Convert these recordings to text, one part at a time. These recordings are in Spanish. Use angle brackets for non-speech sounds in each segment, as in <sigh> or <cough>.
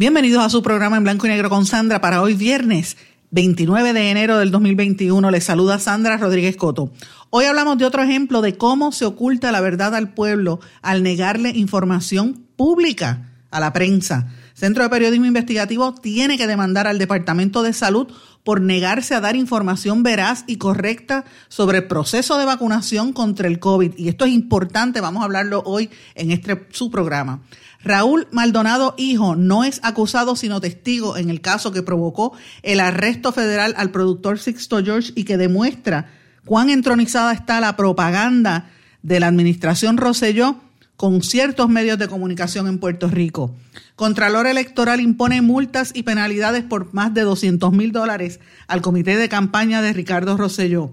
Bienvenidos a su programa en blanco y negro con Sandra para hoy viernes 29 de enero del 2021. Les saluda Sandra Rodríguez Coto. Hoy hablamos de otro ejemplo de cómo se oculta la verdad al pueblo al negarle información pública a la prensa. Centro de Periodismo Investigativo tiene que demandar al Departamento de Salud por negarse a dar información veraz y correcta sobre el proceso de vacunación contra el COVID. Y esto es importante, vamos a hablarlo hoy en este su programa. Raúl Maldonado Hijo no es acusado sino testigo en el caso que provocó el arresto federal al productor Sixto George y que demuestra cuán entronizada está la propaganda de la administración Rosselló con ciertos medios de comunicación en Puerto Rico. Contralor Electoral impone multas y penalidades por más de 200 mil dólares al comité de campaña de Ricardo Rosselló.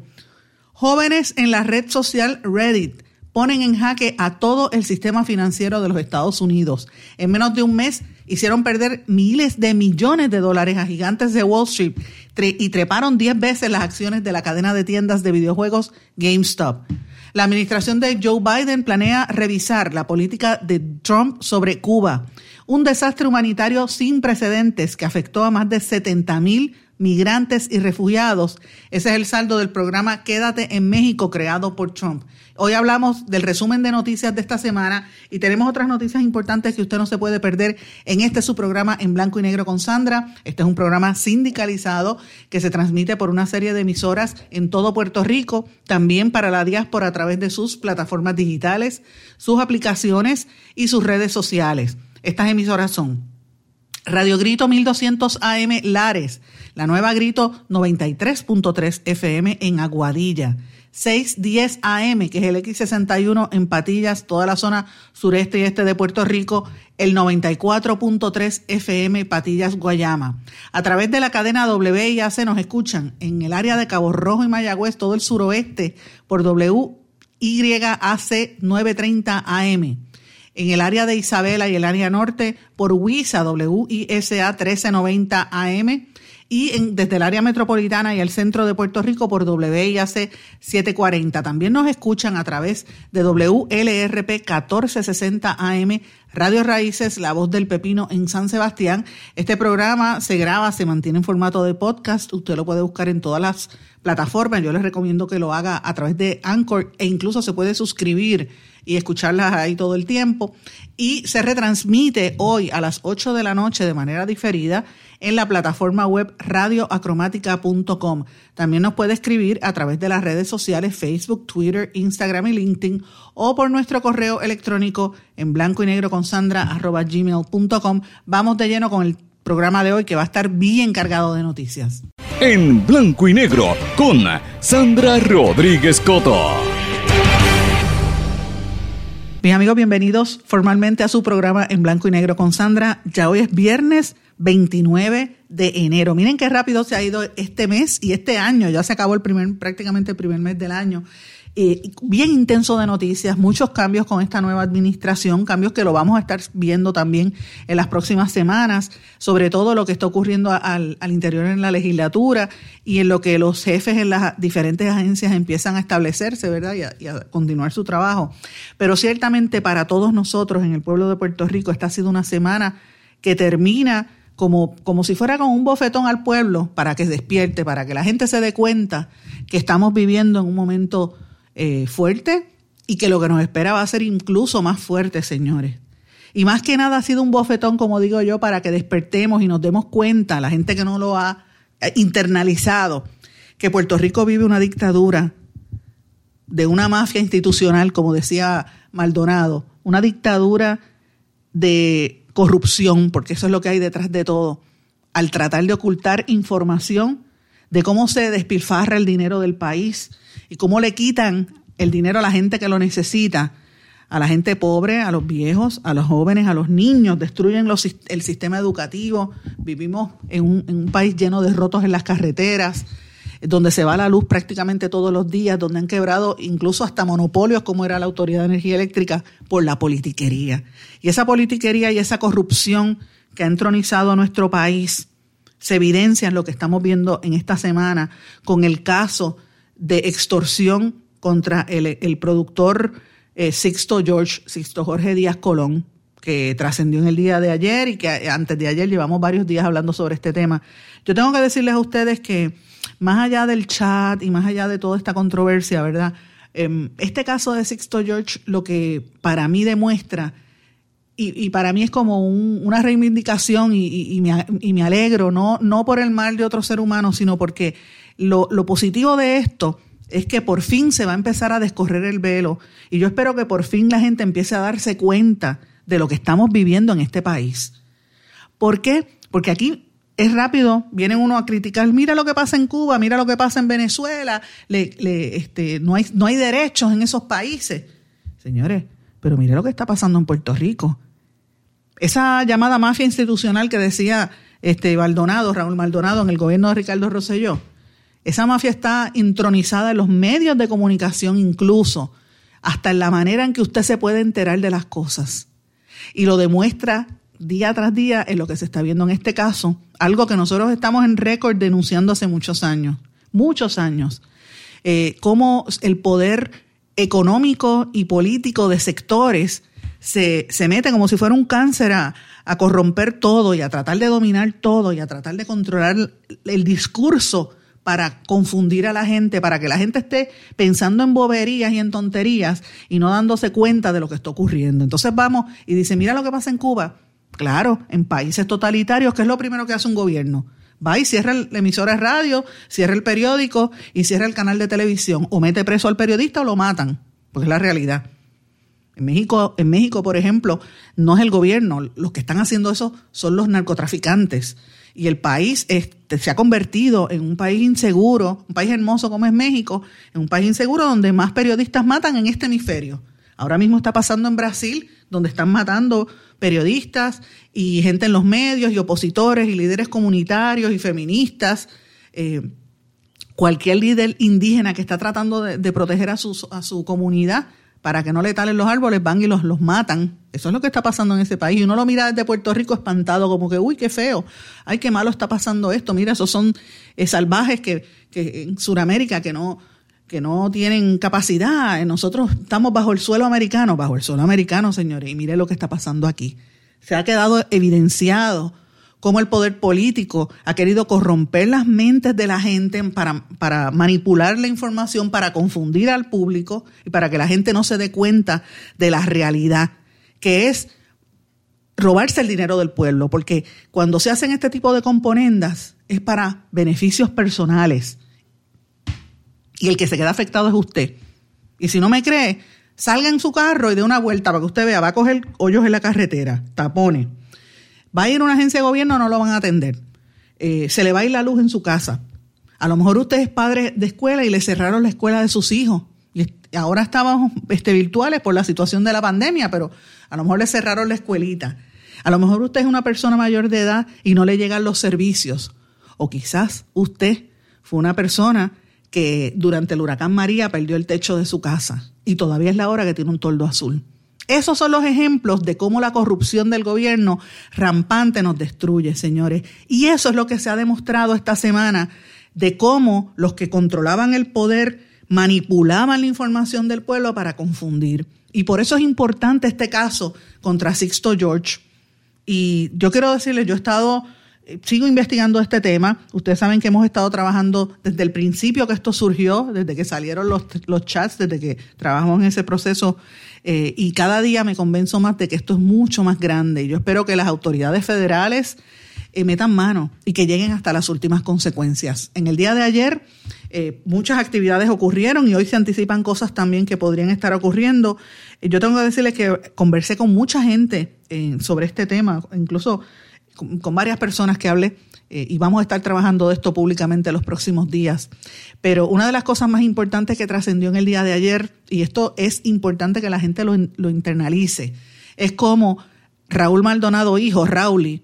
Jóvenes en la red social Reddit ponen en jaque a todo el sistema financiero de los Estados Unidos. En menos de un mes hicieron perder miles de millones de dólares a gigantes de Wall Street y treparon 10 veces las acciones de la cadena de tiendas de videojuegos GameStop. La administración de Joe Biden planea revisar la política de Trump sobre Cuba, un desastre humanitario sin precedentes que afectó a más de 70 mil migrantes y refugiados. Ese es el saldo del programa Quédate en México creado por Trump. Hoy hablamos del resumen de noticias de esta semana y tenemos otras noticias importantes que usted no se puede perder en este su programa en blanco y negro con Sandra. Este es un programa sindicalizado que se transmite por una serie de emisoras en todo Puerto Rico, también para la diáspora a través de sus plataformas digitales, sus aplicaciones y sus redes sociales. Estas emisoras son Radio Grito 1200 AM Lares, la nueva Grito 93.3 FM en Aguadilla, 610 AM, que es el X61 en Patillas, toda la zona sureste y este de Puerto Rico, el 94.3 FM Patillas Guayama. A través de la cadena WIAC nos escuchan en el área de Cabo Rojo y Mayagüez, todo el suroeste, por WYAC 930 AM en el área de Isabela y el área norte por WISA, WISA 1390 AM y en, desde el área metropolitana y el centro de Puerto Rico por WIAC 740. También nos escuchan a través de WLRP 1460 AM, Radio Raíces, La Voz del Pepino en San Sebastián. Este programa se graba, se mantiene en formato de podcast. Usted lo puede buscar en todas las plataformas. Yo les recomiendo que lo haga a través de Anchor e incluso se puede suscribir y escucharlas ahí todo el tiempo. Y se retransmite hoy a las 8 de la noche de manera diferida en la plataforma web radioacromática.com. También nos puede escribir a través de las redes sociales Facebook, Twitter, Instagram y LinkedIn o por nuestro correo electrónico en blanco y negro con sandra arroba gmail.com. Vamos de lleno con el programa de hoy que va a estar bien cargado de noticias. En blanco y negro con Sandra Rodríguez Coto. Mis amigos, bienvenidos formalmente a su programa en blanco y negro con Sandra. Ya hoy es viernes 29 de enero. Miren qué rápido se ha ido este mes y este año. Ya se acabó el primer, prácticamente el primer mes del año. Eh, bien intenso de noticias, muchos cambios con esta nueva administración, cambios que lo vamos a estar viendo también en las próximas semanas, sobre todo lo que está ocurriendo al, interior en la legislatura y en lo que los jefes en las diferentes agencias empiezan a establecerse, ¿verdad? Y a, y a continuar su trabajo. Pero ciertamente para todos nosotros en el pueblo de Puerto Rico, esta ha sido una semana que termina como, como si fuera con un bofetón al pueblo para que despierte, para que la gente se dé cuenta que estamos viviendo en un momento eh, fuerte y que lo que nos espera va a ser incluso más fuerte, señores. Y más que nada ha sido un bofetón, como digo yo, para que despertemos y nos demos cuenta, la gente que no lo ha eh, internalizado, que Puerto Rico vive una dictadura de una mafia institucional, como decía Maldonado, una dictadura de corrupción, porque eso es lo que hay detrás de todo, al tratar de ocultar información de cómo se despilfarra el dinero del país y cómo le quitan el dinero a la gente que lo necesita a la gente pobre, a los viejos, a los jóvenes, a los niños, destruyen los, el sistema educativo. Vivimos en un, en un país lleno de rotos en las carreteras, donde se va la luz prácticamente todos los días, donde han quebrado incluso hasta monopolios como era la Autoridad de Energía Eléctrica por la politiquería. Y esa politiquería y esa corrupción que ha entronizado a nuestro país se evidencia en lo que estamos viendo en esta semana con el caso de extorsión contra el, productor eh, Sixto George, Sixto Jorge Díaz Colón, que trascendió en el día de ayer y que antes de ayer llevamos varios días hablando sobre este tema. Yo tengo que decirles a ustedes que más allá del chat y más allá de toda esta controversia, ¿verdad? Em, este caso de Sixto George lo que para mí demuestra, y, para mí es como una reivindicación y, me, alegro, no, no por el mal de otro ser humano, sino porque lo, lo positivo de esto es que por fin se va a empezar a descorrer el velo y yo espero que por fin la gente empiece a darse cuenta de lo que estamos viviendo en este país. ¿Por qué? Porque aquí es rápido, viene uno a criticar, mira lo que pasa en Cuba, mira lo que pasa en Venezuela, este, no, hay, no hay derechos en esos países. Señores, pero mire lo que está pasando en Puerto Rico. Esa llamada mafia institucional que decía este Maldonado, Raúl Maldonado en el gobierno de Ricardo Rosselló, esa mafia está intronizada en los medios de comunicación incluso, hasta en la manera en que usted se puede enterar de las cosas. Y lo demuestra día tras día en lo que se está viendo en este caso, algo que nosotros estamos en récord denunciando hace muchos años, muchos años, eh, cómo el poder económico y político de sectores se, se mete como si fuera un cáncer a, a corromper todo y a tratar de dominar todo y a tratar de controlar el discurso para confundir a la gente, para que la gente esté pensando en boberías y en tonterías y no dándose cuenta de lo que está ocurriendo. Entonces vamos y dice, mira lo que pasa en Cuba. Claro, en países totalitarios, ¿qué es lo primero que hace un gobierno? Va y cierra la emisora de radio, cierra el periódico y cierra el canal de televisión. O mete preso al periodista o lo matan, porque es la realidad. En México, en México, por ejemplo, no es el gobierno, los que están haciendo eso son los narcotraficantes. Y el país se ha convertido en un país inseguro, un país hermoso como es México, en un país inseguro donde más periodistas matan en este hemisferio. Ahora mismo está pasando en Brasil, donde están matando periodistas y gente en los medios y opositores y líderes comunitarios y feministas. Eh, cualquier líder indígena que está tratando de, proteger a su, a su comunidad para que no le talen los árboles, van y los, los matan. Eso es lo que está pasando en ese país. Y uno lo mira desde Puerto Rico espantado, como que, uy, qué feo, ay, qué malo está pasando esto. Mira, esos son eh, salvajes que, que en Sudamérica que no, que no tienen capacidad. Nosotros estamos bajo el suelo americano, bajo el suelo americano, señores, y mire lo que está pasando aquí. Se ha quedado evidenciado cómo el poder político ha querido corromper las mentes de la gente para, para manipular la información, para confundir al público y para que la gente no se dé cuenta de la realidad, que es robarse el dinero del pueblo, porque cuando se hacen este tipo de componendas es para beneficios personales y el que se queda afectado es usted. Y si no me cree, salga en su carro y dé una vuelta para que usted vea, va a coger hoyos en la carretera, tapones. Va a ir a una agencia de gobierno, no lo van a atender. Eh, se le va a ir la luz en su casa. A lo mejor usted es padre de escuela y le cerraron la escuela de sus hijos. Y ahora estábamos este, virtuales por la situación de la pandemia, pero a lo mejor le cerraron la escuelita. A lo mejor usted es una persona mayor de edad y no le llegan los servicios. O quizás usted fue una persona que durante el huracán María perdió el techo de su casa y todavía es la hora que tiene un toldo azul. Esos son los ejemplos de cómo la corrupción del gobierno rampante nos destruye, señores. Y eso es lo que se ha demostrado esta semana de cómo los que controlaban el poder manipulaban la información del pueblo para confundir. Y por eso es importante este caso contra Sixto George. Y yo quiero decirles, yo he estado sigo investigando este tema. Ustedes saben que hemos estado trabajando desde el principio que esto surgió, desde que salieron los, los chats, desde que trabajamos en ese proceso. Eh, y cada día me convenzo más de que esto es mucho más grande. Yo espero que las autoridades federales eh, metan mano y que lleguen hasta las últimas consecuencias. En el día de ayer eh, muchas actividades ocurrieron y hoy se anticipan cosas también que podrían estar ocurriendo. yo tengo que decirles que conversé con mucha gente sobre este tema, incluso con, varias personas que hablé eh, y vamos a estar trabajando de esto públicamente en los próximos días. Pero una de las cosas más importantes que trascendió en el día de ayer, y esto es importante que la gente lo, lo internalice, es como Raúl Maldonado, hijo, Rauli,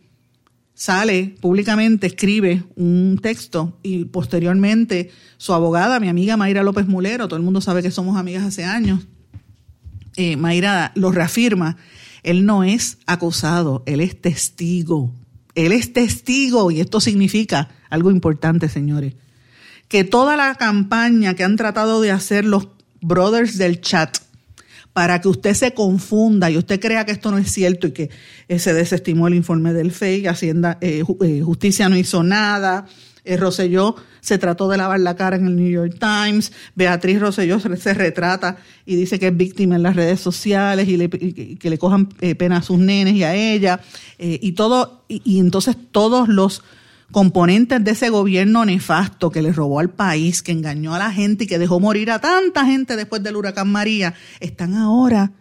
sale públicamente, escribe un texto y posteriormente su abogada, mi amiga Mayra López Mulero, todo el mundo sabe que somos amigas hace años, eh, Mayra lo reafirma, él no es acusado, él es testigo. Él es testigo y esto significa algo importante, señores, que toda la campaña que han tratado de hacer los brothers del chat para que usted se confunda y usted crea que esto no es cierto y que se desestimó el informe del FEI, Hacienda, eh, eh, Justicia no hizo nada, Rosselló se trató de lavar la cara en el New York Times, Beatriz Rosselló se, retrata y dice que es víctima en las redes sociales y, que le cojan pena a sus nenes y a ella, y todo, y entonces todos los componentes de ese gobierno nefasto que le robó al país, que engañó a la gente y que dejó morir a tanta gente después del huracán María, están ahora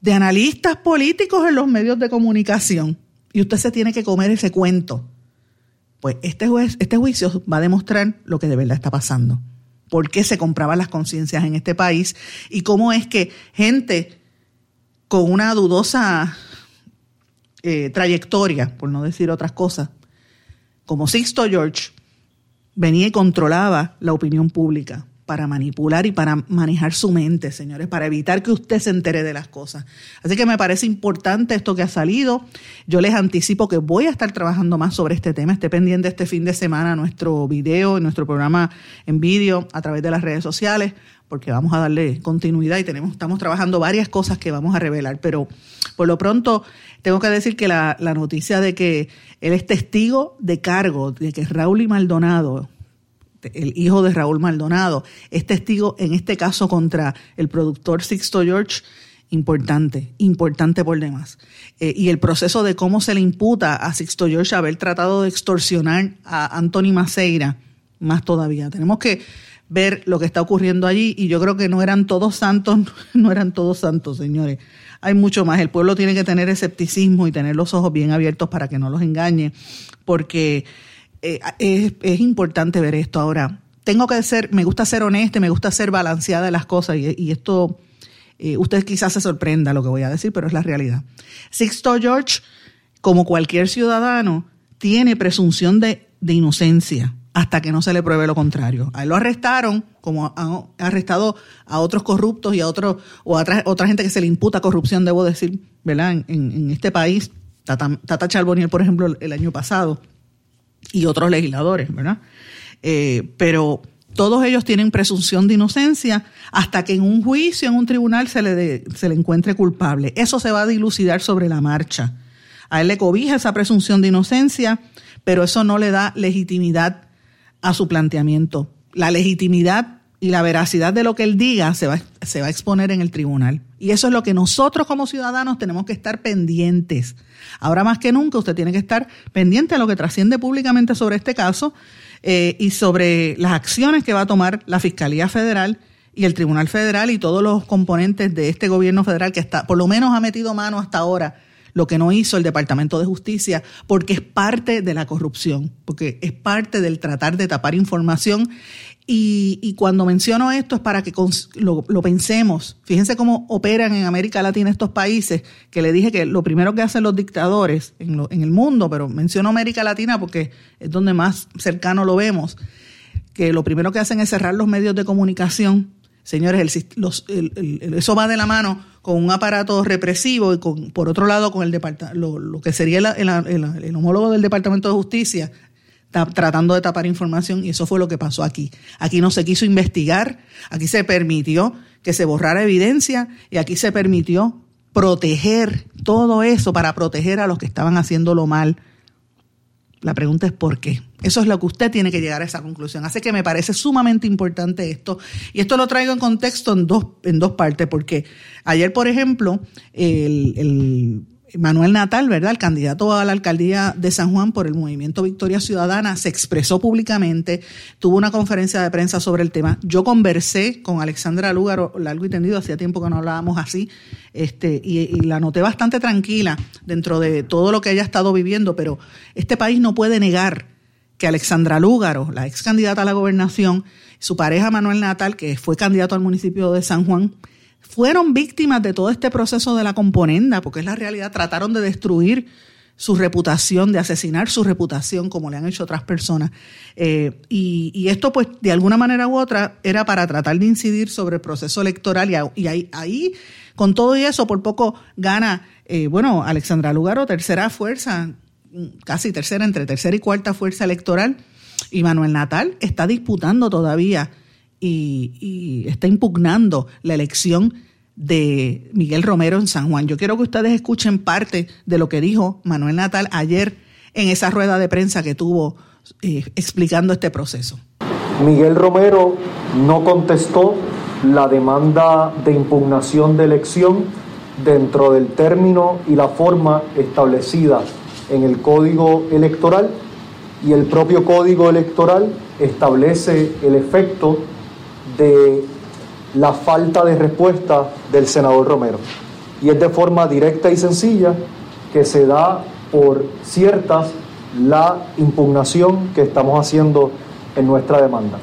de analistas políticos en los medios de comunicación. Y usted se tiene que comer ese cuento. Pues este, juez, este juicio va a demostrar lo que de verdad está pasando. Por qué se compraban las conciencias en este país y cómo es que gente con una dudosa eh, trayectoria, por no decir otras cosas, como Sixto George, venía y controlaba la opinión pública para manipular y para manejar su mente, señores, para evitar que usted se entere de las cosas. Así que me parece importante esto que ha salido. Yo les anticipo que voy a estar trabajando más sobre este tema. Esté pendiente este fin de semana nuestro video, nuestro programa en vídeo a través de las redes sociales, porque vamos a darle continuidad y tenemos, estamos trabajando varias cosas que vamos a revelar. Pero por lo pronto tengo que decir que la, la noticia de que él es testigo de cargo, de que Raúl y Maldonado, el hijo de Raúl Maldonado, es testigo en este caso contra el productor Sixto George, importante, importante por demás. Eh, y el proceso de cómo se le imputa a Sixto George haber tratado de extorsionar a Anthony Maceira, más todavía. Tenemos que ver lo que está ocurriendo allí y yo creo que no eran todos santos, <laughs> no eran todos santos, señores. Hay mucho más. El pueblo tiene que tener escepticismo y tener los ojos bien abiertos para que no los engañe, porque eh, es, importante ver esto. Ahora, tengo que ser, me gusta ser honesta, me gusta ser balanceada de las cosas y, esto, eh, usted quizás se sorprenda lo que voy a decir, pero es la realidad. Sixto George, como cualquier ciudadano, tiene presunción de, inocencia hasta que no se le pruebe lo contrario. A él lo arrestaron, como han arrestado a otros corruptos y a otros, o a otra, gente que se le imputa corrupción, debo decir, ¿verdad? En, este país, Tata, Tata Charbonier, por ejemplo, el año pasado, y otros legisladores, ¿verdad? Eh, pero todos ellos tienen presunción de inocencia hasta que en un juicio, en un tribunal, se le, se le encuentre culpable. Eso se va a dilucidar sobre la marcha. A él le cobija esa presunción de inocencia, pero eso no le da legitimidad a su planteamiento. La legitimidad y la veracidad de lo que él diga se va, se va a exponer en el tribunal. Y eso es lo que nosotros como ciudadanos tenemos que estar pendientes. Ahora más que nunca usted tiene que estar pendiente a lo que trasciende públicamente sobre este caso eh, y sobre las acciones que va a tomar la Fiscalía Federal y el Tribunal Federal y todos los componentes de este gobierno federal que está, por lo menos ha metido mano hasta ahora lo que no hizo el Departamento de Justicia, porque es parte de la corrupción, porque es parte del tratar de tapar información y, cuando menciono esto es para que lo, pensemos. Fíjense cómo operan en América Latina estos países, que le dije que lo primero que hacen los dictadores en, en el mundo, pero menciono América Latina porque es donde más cercano lo vemos, que lo primero que hacen es cerrar los medios de comunicación. Señores, eso va de la mano con un aparato represivo y con, por otro lado con el lo, lo que sería el homólogo del Departamento de Justicia, tratando de tapar información y eso fue lo que pasó aquí. Aquí no se quiso investigar, aquí se permitió que se borrara evidencia y aquí se permitió proteger todo eso para proteger a los que estaban haciéndolo mal. La pregunta es por qué. Eso es lo que usted tiene que llegar a esa conclusión. Así que me parece sumamente importante esto. Y esto lo traigo en contexto en dos, en dos partes, porque ayer, por ejemplo, el Manuel Natal, ¿verdad? El candidato a la alcaldía de San Juan por el movimiento Victoria Ciudadana, se expresó públicamente, tuvo una conferencia de prensa sobre el tema. Yo conversé con Alexandra Lúgaro, largo y tendido, hacía tiempo que no hablábamos así, este, y, y, la noté bastante tranquila dentro de todo lo que haya estado viviendo, pero este país no puede negar que Alexandra Lúgaro, la ex candidata a la gobernación, su pareja Manuel Natal, que fue candidato al municipio de San Juan, fueron víctimas de todo este proceso de la componenda, porque es la realidad, trataron de destruir su reputación, de asesinar su reputación, como le han hecho otras personas. Eh, y, esto, pues, de alguna manera u otra, era para tratar de incidir sobre el proceso electoral. Y, ahí, ahí, con todo y eso, por poco gana, eh, bueno, Alexandra Lugaro, tercera fuerza, casi tercera, entre tercera y cuarta fuerza electoral. Y Manuel Natal está disputando todavía y, está impugnando la elección de Miguel Romero en San Juan. Yo quiero que ustedes escuchen parte de lo que dijo Manuel Natal ayer en esa rueda de prensa que tuvo eh, explicando este proceso. Miguel Romero no contestó la demanda de impugnación de elección dentro del término y la forma establecida en el Código Electoral y el propio Código Electoral establece el efecto de la falta de respuesta del senador Romero. Y es de forma directa y sencilla que se da por ciertas la impugnación que estamos haciendo en nuestra demanda.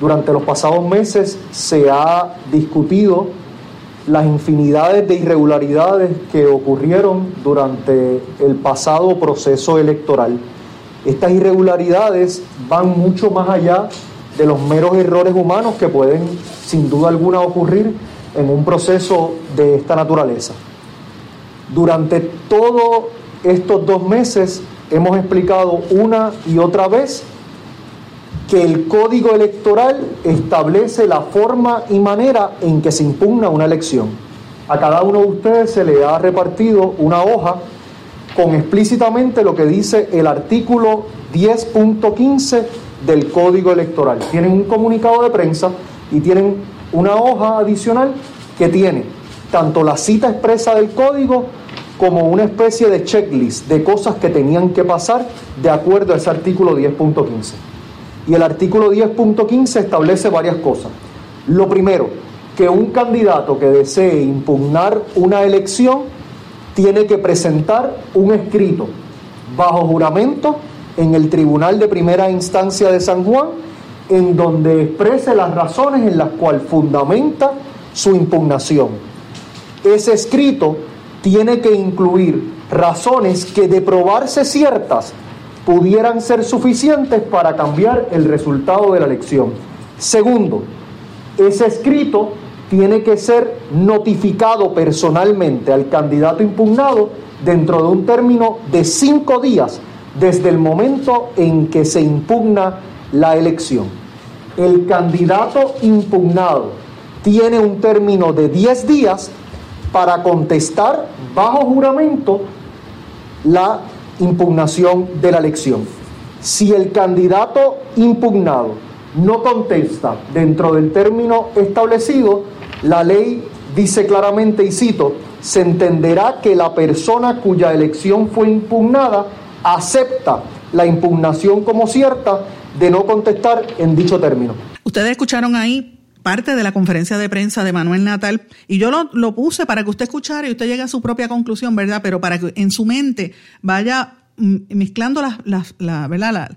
Durante los pasados meses se ha discutido las infinidades de irregularidades que ocurrieron durante el pasado proceso electoral. Estas irregularidades van mucho más allá de los meros errores humanos que pueden sin duda alguna ocurrir en un proceso de esta naturaleza. Durante todos estos dos meses hemos explicado una y otra vez que el código electoral establece la forma y manera en que se impugna una elección. A cada uno de ustedes se le ha repartido una hoja con explícitamente lo que dice el artículo 10.15 del código electoral. Tienen un comunicado de prensa y tienen una hoja adicional que tiene tanto la cita expresa del código como una especie de checklist de cosas que tenían que pasar de acuerdo a ese artículo 10.15. Y el artículo 10.15 establece varias cosas. Lo primero, que un candidato que desee impugnar una elección tiene que presentar un escrito bajo juramento en el Tribunal de Primera Instancia de San Juan en donde exprese las razones en las cuales fundamenta su impugnación. Ese escrito tiene que incluir razones que de probarse ciertas pudieran ser suficientes para cambiar el resultado de la elección. Segundo, ese escrito tiene que ser notificado personalmente al candidato impugnado dentro de un término de cinco días desde el momento en que se impugna la elección. El candidato impugnado tiene un término de 10 días para contestar bajo juramento la impugnación de la elección. Si el candidato impugnado no contesta dentro del término establecido, la ley dice claramente, y cito, se entenderá que la persona cuya elección fue impugnada acepta la impugnación como cierta de no contestar en dicho término. Ustedes escucharon ahí parte de la conferencia de prensa de Manuel Natal y yo lo, puse para que usted escuchara y usted llegue a su propia conclusión, ¿verdad? Pero para que en su mente vaya mm, mezclando las, las, la, ¿verdad?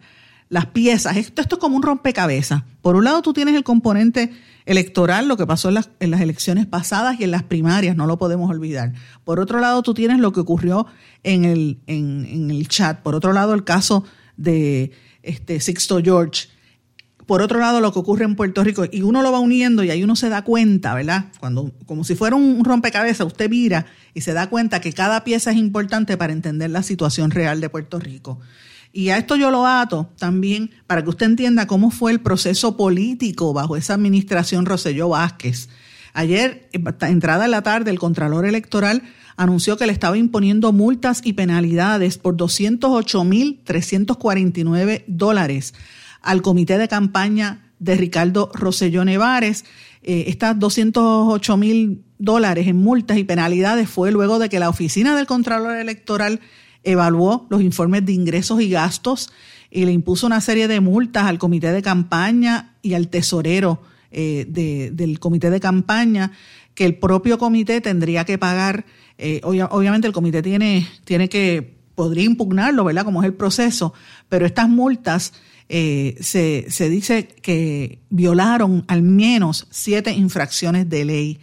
las piezas. Esto, esto es como un rompecabezas. Por un lado tú tienes el componente electoral, lo que pasó en las, en las, elecciones pasadas y en las primarias, no lo podemos olvidar. Por otro lado, tú tienes lo que ocurrió en el, en, en el chat. Por otro lado, el caso de este, Sixto George. Por otro lado, lo que ocurre en Puerto Rico, y uno lo va uniendo y ahí uno se da cuenta, ¿verdad? Cuando, como si fuera un rompecabezas, usted mira y se da cuenta que cada pieza es importante para entender la situación real de Puerto Rico. Y a esto yo lo ato también para que usted entienda cómo fue el proceso político bajo esa administración Roselló Vázquez. Ayer, entrada en la tarde, el Contralor Electoral anunció que le estaba imponiendo multas y penalidades por 208.349 dólares al comité de campaña de Ricardo Rosselló Nevares. Eh, estas 208 mil dólares en multas y penalidades fue luego de que la oficina del Contralor Electoral evaluó los informes de ingresos y gastos y le impuso una serie de multas al comité de campaña y al tesorero eh, del comité de campaña que el propio comité tendría que pagar eh, obviamente el comité tiene, tiene que podría impugnarlo, ¿verdad? Como es el proceso, pero estas multas eh, se, se dice que violaron al menos siete infracciones de ley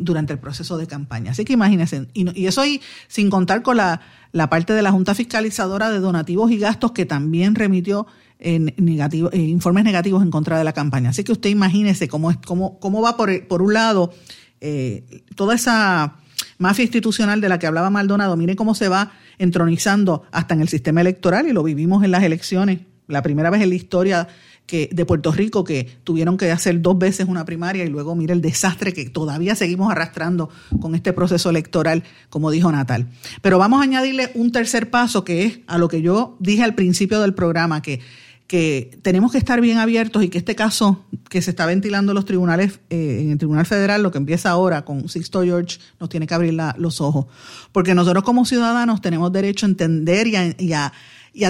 durante el proceso de campaña. Así que imagínense, y, eso y, sin contar con la, la, parte de la Junta Fiscalizadora de Donativos y Gastos que también remitió en negativo, eh, informes negativos en contra de la campaña. Así que usted imagínese cómo, es, cómo, cómo va por, por un lado eh, toda esa mafia institucional de la que hablaba Maldonado, mire cómo se va entronizando hasta en el sistema electoral y lo vivimos en las elecciones, la primera vez en la historia que, de Puerto Rico que tuvieron que hacer dos veces una primaria y luego mire el desastre que todavía seguimos arrastrando con este proceso electoral, como dijo Natal. Pero vamos a añadirle un tercer paso que es a lo que yo dije al principio del programa, que que tenemos que estar bien abiertos y que este caso que se está ventilando en los tribunales, eh, en el Tribunal Federal, lo que empieza ahora con Sixto George, nos tiene que abrir los ojos. Porque nosotros como ciudadanos tenemos derecho a entender y a, y a,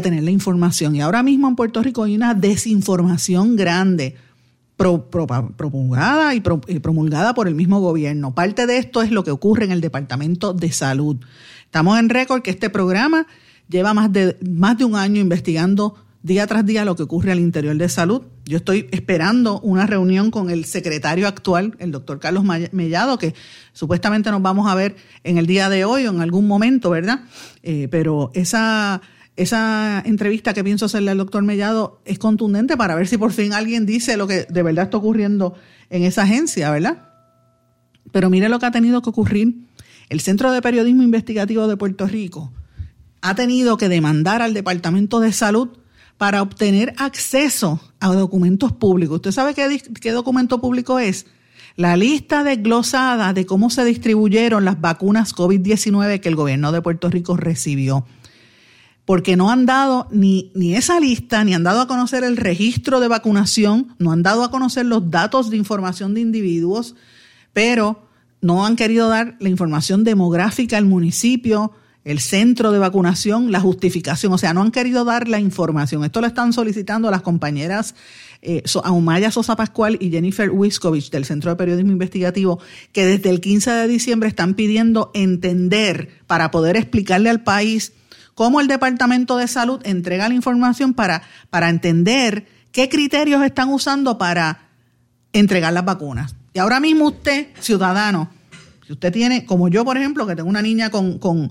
tener la información. Y ahora mismo en Puerto Rico hay una desinformación grande. y, y promulgada por el mismo gobierno. Parte de esto es lo que ocurre en el Departamento de Salud. Estamos en récord que este programa lleva más de, más de un año investigando día tras día lo que ocurre al interior de salud. Yo estoy esperando una reunión con el secretario actual, el doctor Carlos Mellado, que supuestamente nos vamos a ver en el día de hoy o en algún momento, ¿verdad? Eh, pero esa, esa entrevista que pienso hacerle al doctor Mellado es contundente para ver si por fin alguien dice lo que de verdad está ocurriendo en esa agencia, ¿verdad? Pero mire lo que ha tenido que ocurrir. El Centro de Periodismo Investigativo de Puerto Rico ha tenido que demandar al Departamento de Salud para obtener acceso a documentos públicos. ¿Usted sabe qué, documento público es? La lista desglosada de cómo se distribuyeron las vacunas COVID-19 que el gobierno de Puerto Rico recibió. Porque no han dado ni, ni esa lista, ni han dado a conocer el registro de vacunación, no han dado a conocer los datos de información de individuos, pero no han querido dar la información demográfica al municipio, el centro de vacunación, la justificación, o sea, no han querido dar la información. Esto lo están solicitando las compañeras eh, Aumaya Sosa Pascual y Jennifer Wiskovich del Centro de Periodismo Investigativo, que desde el 15 de diciembre están pidiendo entender para poder explicarle al país cómo el Departamento de Salud entrega la información para, para entender qué criterios están usando para entregar las vacunas. Y ahora mismo usted, ciudadano, si usted tiene, como yo, por ejemplo, que tengo una niña con, con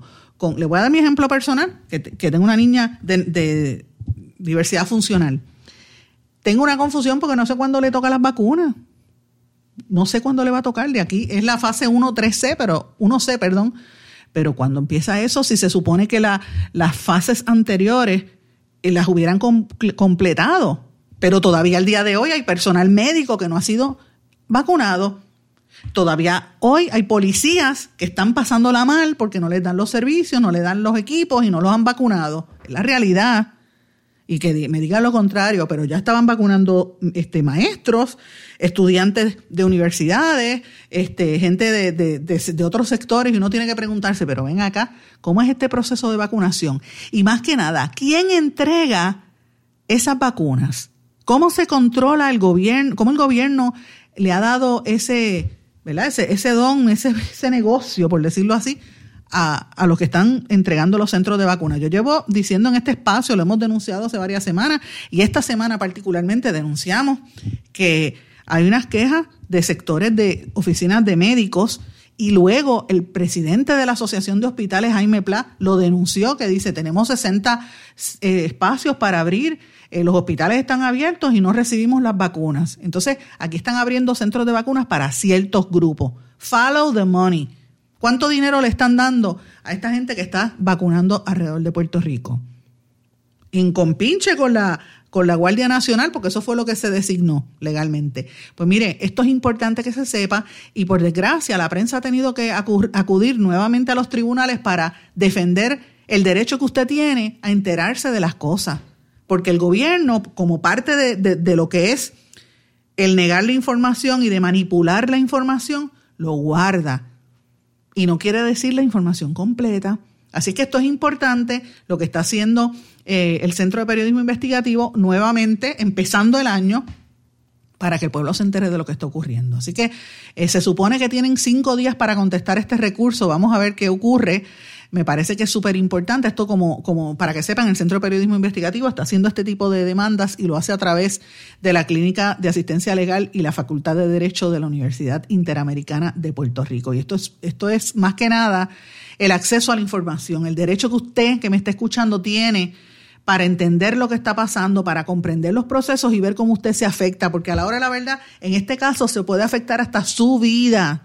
le voy a dar mi ejemplo personal, que, tengo una niña de, diversidad funcional. Tengo una confusión porque no sé cuándo le toca las vacunas. No sé cuándo le va a tocar. De aquí es la fase 1, 3C, pero 1C, perdón. Pero cuando empieza eso, si se supone que las fases anteriores eh, las hubieran completado, pero todavía al día de hoy hay personal médico que no ha sido vacunado Todavía hoy hay policías que están pasándola mal porque no les dan los servicios, no les dan los equipos y no los han vacunado. Es la realidad. Y que me digan lo contrario, pero ya estaban vacunando este, maestros, estudiantes de universidades, este, gente de, de, de otros sectores, y uno tiene que preguntarse, pero ven acá, ¿cómo es este proceso de vacunación? Y más que nada, ¿quién entrega esas vacunas? ¿Cómo se controla el gobierno? ¿Cómo el gobierno le ha dado ese, ¿verdad? Ese, ese don, ese, ese negocio, por decirlo así, a, a, los que están entregando los centros de vacunas. Yo llevo diciendo en este espacio, lo hemos denunciado hace varias semanas, y esta semana particularmente denunciamos que hay unas quejas de sectores de oficinas de médicos y luego el presidente de la Asociación de Hospitales, Jaime Pla, lo denunció, que dice, tenemos 60 eh, espacios para abrir eh, los hospitales están abiertos y no recibimos las vacunas. Entonces, aquí están abriendo centros de vacunas para ciertos grupos. Follow the money. ¿Cuánto dinero le están dando a esta gente que está vacunando alrededor de Puerto Rico? En compinche con la, con la Guardia Nacional, porque eso fue lo que se designó legalmente. Pues mire, esto es importante que se sepa y por desgracia la prensa ha tenido que acudir nuevamente a los tribunales para defender el derecho que usted tiene a enterarse de las cosas porque el gobierno, como parte de, lo que es el negar la información y de manipular la información, lo guarda y no quiere decir la información completa. Así que esto es importante, lo que está haciendo eh, el Centro de Periodismo Investigativo nuevamente, empezando el año, para que el pueblo se entere de lo que está ocurriendo. Así que eh, se supone que tienen cinco días para contestar este recurso. Vamos a ver qué ocurre. Me parece que es súper importante esto como, como para que sepan, el Centro de Periodismo Investigativo está haciendo este tipo de demandas y lo hace a través de la Clínica de Asistencia Legal y la Facultad de Derecho de la Universidad Interamericana de Puerto Rico. Y esto es, esto es más que nada el acceso a la información, el derecho que usted que me está escuchando tiene para entender lo que está pasando, para comprender los procesos y ver cómo usted se afecta, porque a la hora de la verdad, en este caso se puede afectar hasta su vida.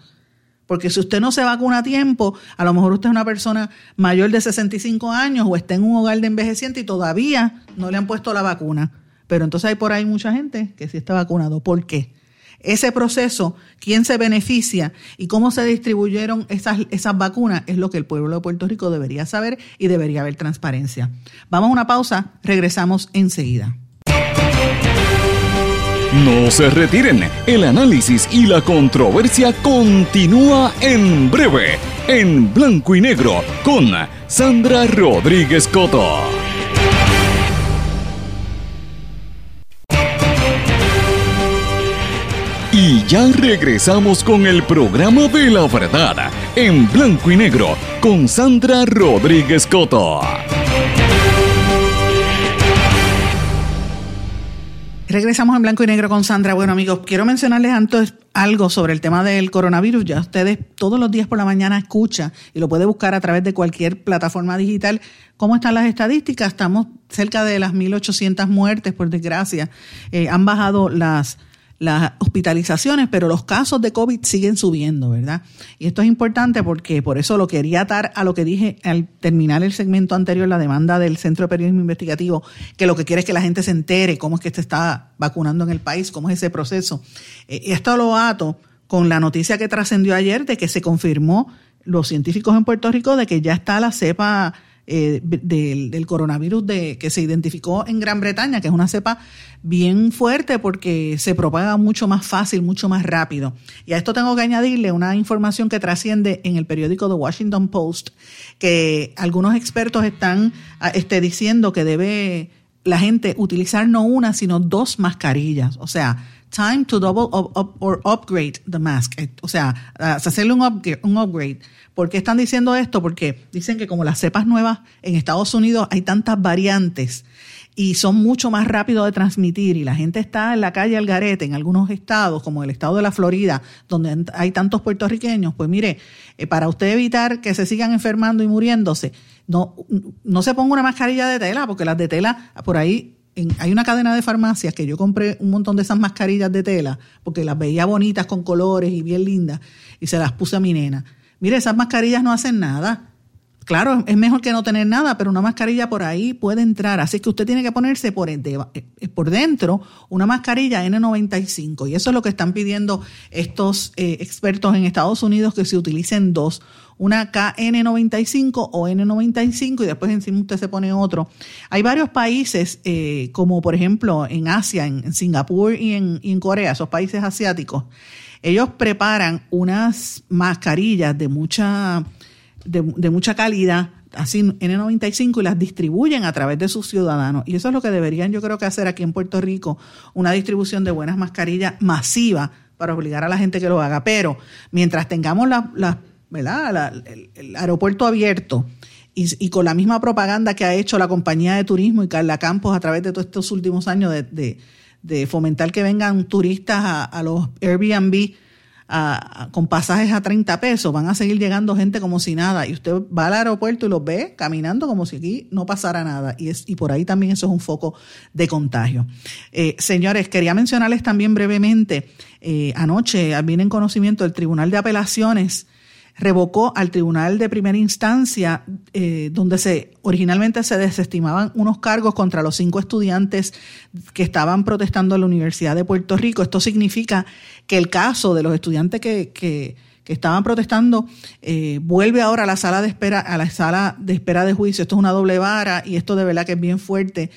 Porque si usted no se vacuna a tiempo, a lo mejor usted es una persona mayor de 65 años o está en un hogar de envejeciente y todavía no le han puesto la vacuna. Pero entonces hay por ahí mucha gente que sí está vacunado. ¿Por qué? Ese proceso, quién se beneficia y cómo se distribuyeron esas, esas vacunas es lo que el pueblo de Puerto Rico debería saber y debería haber transparencia. Vamos a una pausa, regresamos enseguida. No se retiren, el análisis y la controversia continúa en breve, en blanco y negro, con Sandra Rodríguez Coto. Ya regresamos con el programa de la verdad, en blanco y negro, con Sandra Rodríguez Coto. Regresamos en blanco y negro con Sandra. Bueno, amigos, quiero mencionarles antes algo sobre el tema del coronavirus. Ya ustedes todos los días por la mañana escuchan y lo puede buscar a través de cualquier plataforma digital. ¿Cómo están las estadísticas? Estamos cerca de las 1.800 muertes, por desgracia. Eh, han bajado las las hospitalizaciones, pero los casos de COVID siguen subiendo, ¿verdad? Y esto es importante porque por eso lo quería atar a lo que dije al terminar el segmento anterior, la demanda del Centro de Periodismo Investigativo, que lo que quiere es que la gente se entere cómo es que se está vacunando en el país, cómo es ese proceso. Eh, esto lo ato con la noticia que trascendió ayer de que se confirmó los científicos en Puerto Rico de que ya está la cepa eh, del, coronavirus de, que se identificó en Gran Bretaña, que es una cepa bien fuerte porque se propaga mucho más fácil, mucho más rápido. Y a esto tengo que añadirle una información que trasciende en el periódico The Washington Post, que algunos expertos están ah, este, diciendo que debe la gente utilizar no una, sino dos mascarillas. O sea, time to double or upgrade the mask. O sea, ah, hacerle un upgrade ¿Por qué están diciendo esto? Porque dicen que como las cepas nuevas en Estados Unidos hay tantas variantes y son mucho más rápidos de transmitir y la gente está en la calle al garete en algunos estados, como el estado de la Florida, donde hay tantos puertorriqueños, pues mire, eh, para usted evitar que se sigan enfermando y muriéndose, no, no se ponga una mascarilla de tela, porque las de tela, por ahí hay una cadena de farmacias que yo compré un montón de esas mascarillas de tela, porque las veía bonitas con colores y bien lindas, y se las puse a mi nena Mire, esas mascarillas no hacen nada. Claro, es mejor que no tener nada, pero una mascarilla por ahí puede entrar. Así que usted tiene que ponerse por, eh, por dentro una mascarilla N95. Y eso es lo que están pidiendo estos eh, expertos en Estados Unidos, que se utilicen dos. Una KN95 o N95 y después encima usted se pone otro. Hay varios países, eh, como por ejemplo en Asia, en, Singapur y en Corea, esos países asiáticos, ellos preparan unas mascarillas de mucha, de, mucha calidad, así N95, y las distribuyen a través de sus ciudadanos. Y eso es lo que deberían, yo creo que hacer aquí en Puerto Rico, una distribución de buenas mascarillas masiva para obligar a la gente que lo haga. Pero mientras tengamos la, ¿verdad? el, aeropuerto abierto, y, con la misma propaganda que ha hecho la compañía de turismo y Carla Campos a través de todos estos últimos años de fomentar que vengan turistas a, los Airbnb con pasajes a 30 pesos, van a seguir llegando gente como si nada. Y usted va al aeropuerto y los ve caminando como si aquí no pasara nada. Y, es, y por ahí también eso es un foco de contagio. Eh, señores, quería mencionarles también brevemente, eh, anoche viene en conocimiento el Tribunal de Apelaciones revocó al tribunal de primera instancia, eh, donde se originalmente se desestimaban unos cargos contra los cinco estudiantes que estaban protestando en la Universidad de Puerto Rico. Esto significa que el caso de los estudiantes que, que, estaban protestando eh, vuelve ahora a la sala de espera, a la sala de espera de juicio. Esto es una doble vara y esto de verdad que es bien fuerte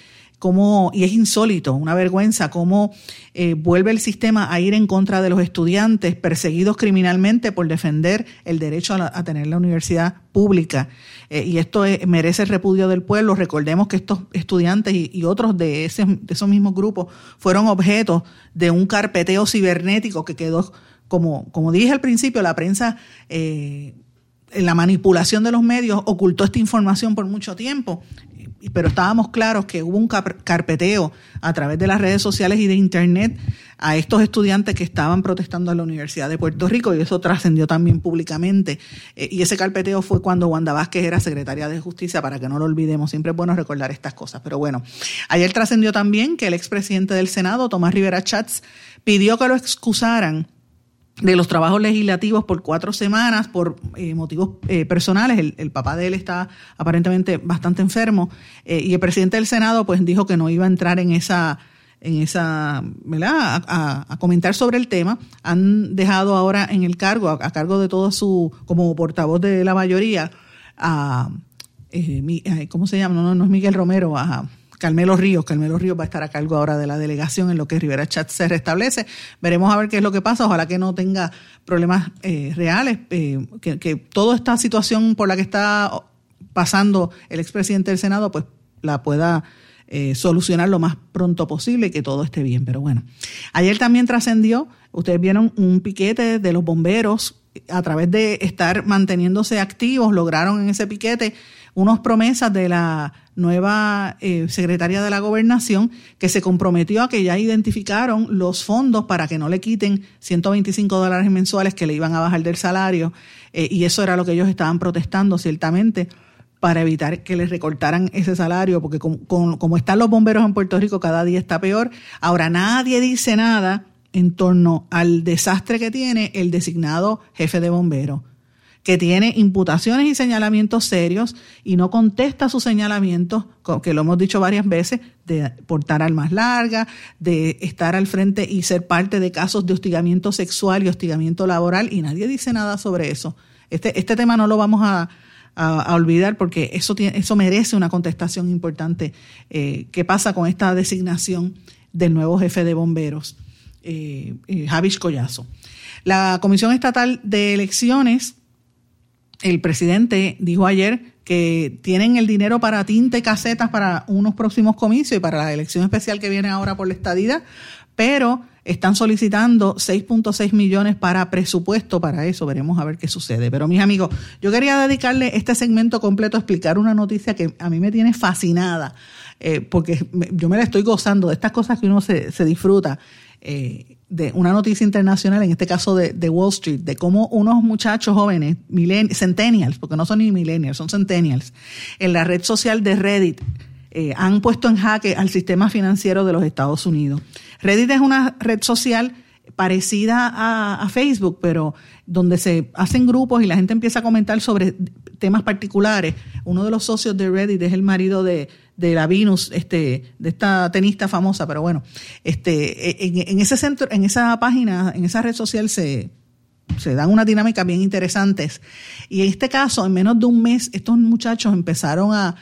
cómo, y es insólito, una vergüenza, cómo eh, vuelve el sistema a ir en contra de los estudiantes perseguidos criminalmente por defender el derecho a, tener la universidad pública. Eh, y esto merece el repudio del pueblo. Recordemos que estos estudiantes y, otros de, ese, esos mismos grupos fueron objeto de un carpeteo cibernético que quedó, como, como dije al principio, la prensa... Eh, la manipulación de los medios ocultó esta información por mucho tiempo pero estábamos claros que hubo un carpeteo a través de las redes sociales y de Internet a estos estudiantes que estaban protestando en la Universidad de Puerto Rico y eso trascendió también públicamente. Eh, y ese carpeteo fue cuando Wanda Vázquez era secretaria de Justicia, para que no lo olvidemos. Siempre es bueno recordar estas cosas. Pero bueno, ayer trascendió también que el expresidente del Senado, Tomás Rivera Chats, pidió que lo excusaran de los trabajos legislativos por cuatro semanas por eh, motivos eh, personales. El, papá de él está aparentemente bastante enfermo eh, y el presidente del Senado pues dijo que no iba a entrar en esa en esa, ¿verdad? A, comentar sobre el tema. Han dejado ahora en el cargo, a, cargo de todo su, como portavoz de la mayoría, a, ¿cómo se llama? No, no, es Miguel Romero, a Carmelo Ríos. Carmelo Ríos va a estar a cargo ahora de la delegación en lo que Rivera Chat se restablece. Veremos a ver qué es lo que pasa. Ojalá que no tenga problemas eh, reales, eh, que, toda esta situación por la que está pasando el expresidente del Senado, pues la pueda eh, solucionar lo más pronto posible y que todo esté bien. Pero bueno, ayer también trascendió, ustedes vieron un piquete de los bomberos a través de estar manteniéndose activos, lograron en ese piquete unas promesas de la nueva eh, secretaria de la gobernación que se comprometió a que ya identificaron los fondos para que no le quiten 125 dólares mensuales que le iban a bajar del salario eh, y eso era lo que ellos estaban protestando ciertamente para evitar que les recortaran ese salario, porque como están los bomberos en Puerto Rico, cada día está peor. Ahora nadie dice nada en torno al desastre que tiene el designado jefe de bomberos que tiene imputaciones y señalamientos serios y no contesta sus señalamientos, que lo hemos dicho varias veces, de portar armas largas, de estar al frente y ser parte de casos de hostigamiento sexual y hostigamiento laboral, y nadie dice nada sobre eso. Este, este tema no lo vamos a, olvidar porque eso, tiene, eso merece una contestación importante. Eh, ¿Qué pasa con esta designación del nuevo jefe de bomberos, eh, eh Javis Collazo? La Comisión Estatal de Elecciones el presidente dijo ayer que tienen el dinero para tinta y casetas para unos próximos comicios y para la elección especial que viene ahora por la estadía, pero están solicitando 6.6 millones para presupuesto para eso. Veremos a ver qué sucede. Pero mis amigos, yo quería dedicarle este segmento completo a explicar una noticia que a mí me tiene fascinada, eh, porque yo me la estoy gozando de estas cosas que uno se, se disfruta. Eh, de una noticia internacional, en este caso de, Wall Street, de cómo unos muchachos jóvenes, centennials, porque no son ni millennials, son centennials, en la red social de Reddit, eh, han puesto en jaque al sistema financiero de los Estados Unidos. Reddit es una red social parecida a, Facebook, pero donde se hacen grupos y la gente empieza a comentar sobre temas particulares. Uno de los socios de Reddit es el marido de, de la Venus, este, de esta tenista famosa, pero bueno, este, en, ese centro, en esa página, en esa red social se, se dan unas dinámicas bien interesantes. Y en este caso, en menos de un mes, estos muchachos empezaron a,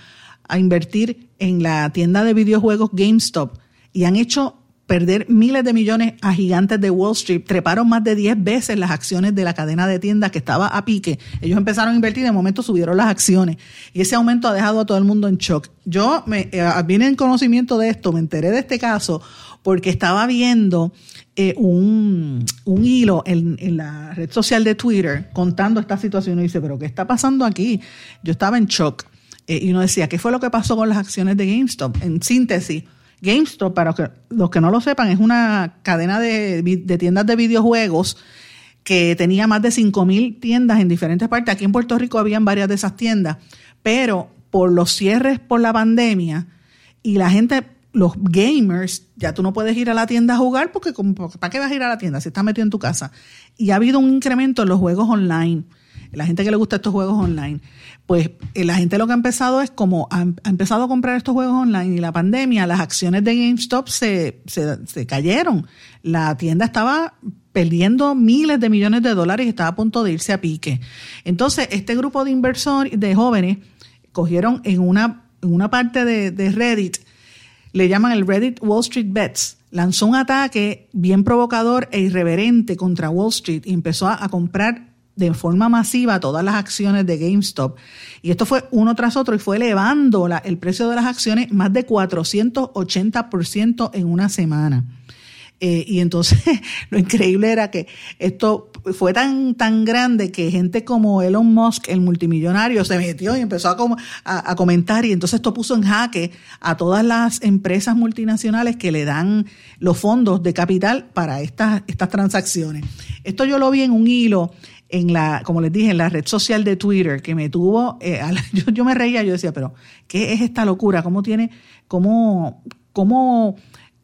a invertir en la tienda de videojuegos GameStop y han hecho perder miles de millones a gigantes de Wall Street, treparon más de 10 veces las acciones de la cadena de tiendas que estaba a pique. Ellos empezaron a invertir y de momento subieron las acciones. Y ese aumento ha dejado a todo el mundo en shock. Yo me eh, vine en conocimiento de esto, me enteré de este caso porque estaba viendo eh, un, hilo en, la red social de Twitter contando esta situación y dice, pero ¿qué está pasando aquí? Yo estaba en shock. Eh, y uno decía, ¿qué fue lo que pasó con las acciones de GameStop? En síntesis, GameStop, para los que no lo sepan, es una cadena de, tiendas de videojuegos que tenía más de 5.000 tiendas en diferentes partes. Aquí en Puerto Rico habían varias de esas tiendas, pero por los cierres por la pandemia y la gente, los gamers, ya tú no puedes ir a la tienda a jugar porque ¿para qué vas a ir a la tienda si estás metido en tu casa? Y ha habido un incremento en los juegos online la gente que le gusta estos juegos online, pues eh, la gente lo que ha empezado es como ha, empezado a comprar estos juegos online y la pandemia, las acciones de GameStop se, se, cayeron. La tienda estaba perdiendo miles de millones de dólares y estaba a punto de irse a pique. Entonces, este grupo de inversores, de jóvenes, cogieron en una, en una parte de, de Reddit le llaman el Reddit Wall Street Bets, lanzó un ataque bien provocador e irreverente contra Wall Street y empezó a, comprar de forma masiva todas las acciones de GameStop. Y esto fue uno tras otro y fue elevando el precio de las acciones más de 480% en una semana. Eh, y entonces <laughs> lo increíble era que esto fue tan, tan grande que gente como Elon Musk, el multimillonario, se metió y empezó a, a, comentar y entonces esto puso en jaque a todas las empresas multinacionales que le dan los fondos de capital para estas, estas transacciones. Esto yo lo vi en un hilo en la, como les dije, en la red social de Twitter, que me tuvo, eh, <laughs> yo, yo, me reía, yo decía, pero ¿qué es esta locura? ¿Cómo tiene, cómo, cómo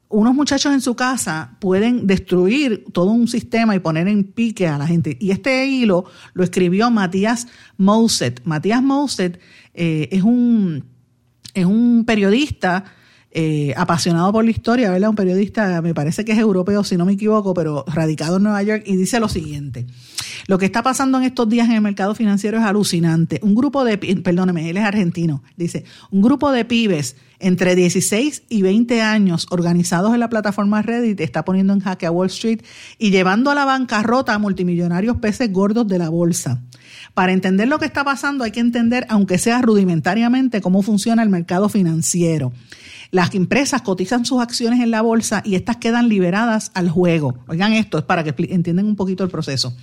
unos muchachos en su casa pueden destruir todo un sistema y poner en pique a la gente. Y este hilo lo escribió Matías Mouset. Matías Mouset eh, es, un, es un periodista eh, apasionado por la historia, ¿verdad? Un periodista, me parece que es europeo, si no me equivoco, pero radicado en Nueva York, y dice lo siguiente. Lo que está pasando en estos días en el mercado financiero es alucinante. Un grupo de, perdóneme, él es argentino, dice, un grupo de pibes entre 16 y 20 años organizados en la plataforma Reddit está poniendo en jaque a Wall Street y llevando a la bancarrota a multimillonarios peces gordos de la bolsa. Para entender lo que está pasando hay que entender, aunque sea rudimentariamente, cómo funciona el mercado financiero. Las empresas cotizan sus acciones en la bolsa y estas quedan liberadas al juego. Oigan esto, es para que entiendan un poquito el proceso.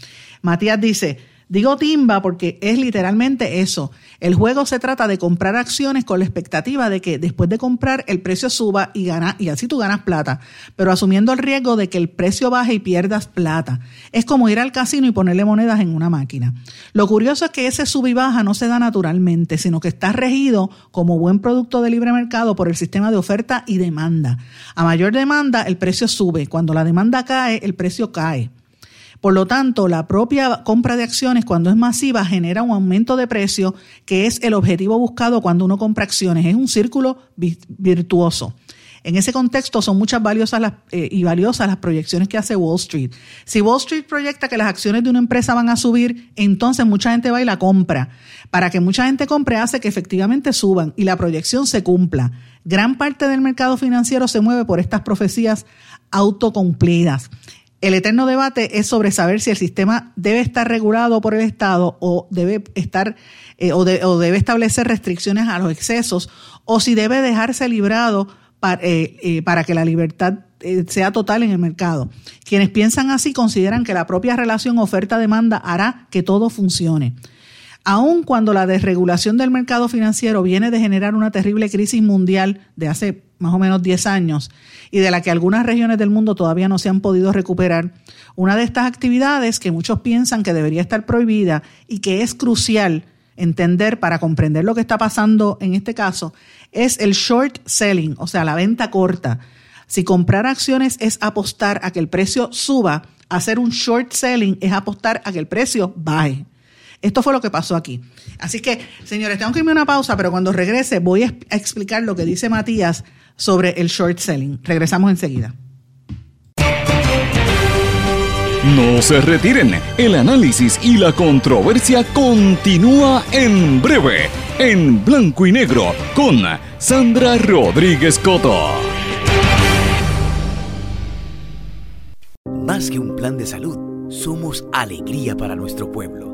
Matías dice, Digo timba porque es literalmente eso. El juego se trata de comprar acciones con la expectativa de que después de comprar el precio suba y gana, y así tú ganas plata, pero asumiendo el riesgo de que el precio baje y pierdas plata. Es como ir al casino y ponerle monedas en una máquina. Lo curioso es que ese sub y baja no se da naturalmente, sino que está regido como buen producto de libre mercado por el sistema de oferta y demanda. A mayor demanda, el precio sube. Cuando la demanda cae, el precio cae. Por lo tanto, la propia compra de acciones cuando es masiva genera un aumento de precio que es el objetivo buscado cuando uno compra acciones. Es un círculo virtuoso. En ese contexto son muchas valiosas las, eh, y valiosas las proyecciones que hace Wall Street. Si Wall Street proyecta que las acciones de una empresa van a subir, entonces mucha gente va y la compra. Para que mucha gente compre hace que efectivamente suban y la proyección se cumpla. Gran parte del mercado financiero se mueve por estas profecías autocumplidas. El eterno debate es sobre saber si el sistema debe estar regulado por el Estado o debe estar eh, o, debe establecer restricciones a los excesos o si debe dejarse librado para, eh, eh, para que la libertad sea total en el mercado. Quienes piensan así consideran que la propia relación oferta-demanda hará que todo funcione. Aun cuando la desregulación del mercado financiero viene de generar una terrible crisis mundial de hace más o menos 10 años y de la que algunas regiones del mundo todavía no se han podido recuperar, una de estas actividades que muchos piensan que debería estar prohibida y que es crucial entender para comprender lo que está pasando en este caso es el short selling, o sea, la venta corta. Si comprar acciones es apostar a que el precio suba, hacer un short selling es apostar a que el precio baje. Esto fue lo que pasó aquí. Así que, señores, tengo que irme a una pausa, pero cuando regrese voy a explicar lo que dice Matías sobre el short selling. Regresamos enseguida. No se retiren, el análisis y la controversia continúa en breve, en blanco y negro, con Sandra Rodríguez Coto. Más que un plan de salud, somos alegría para nuestro pueblo.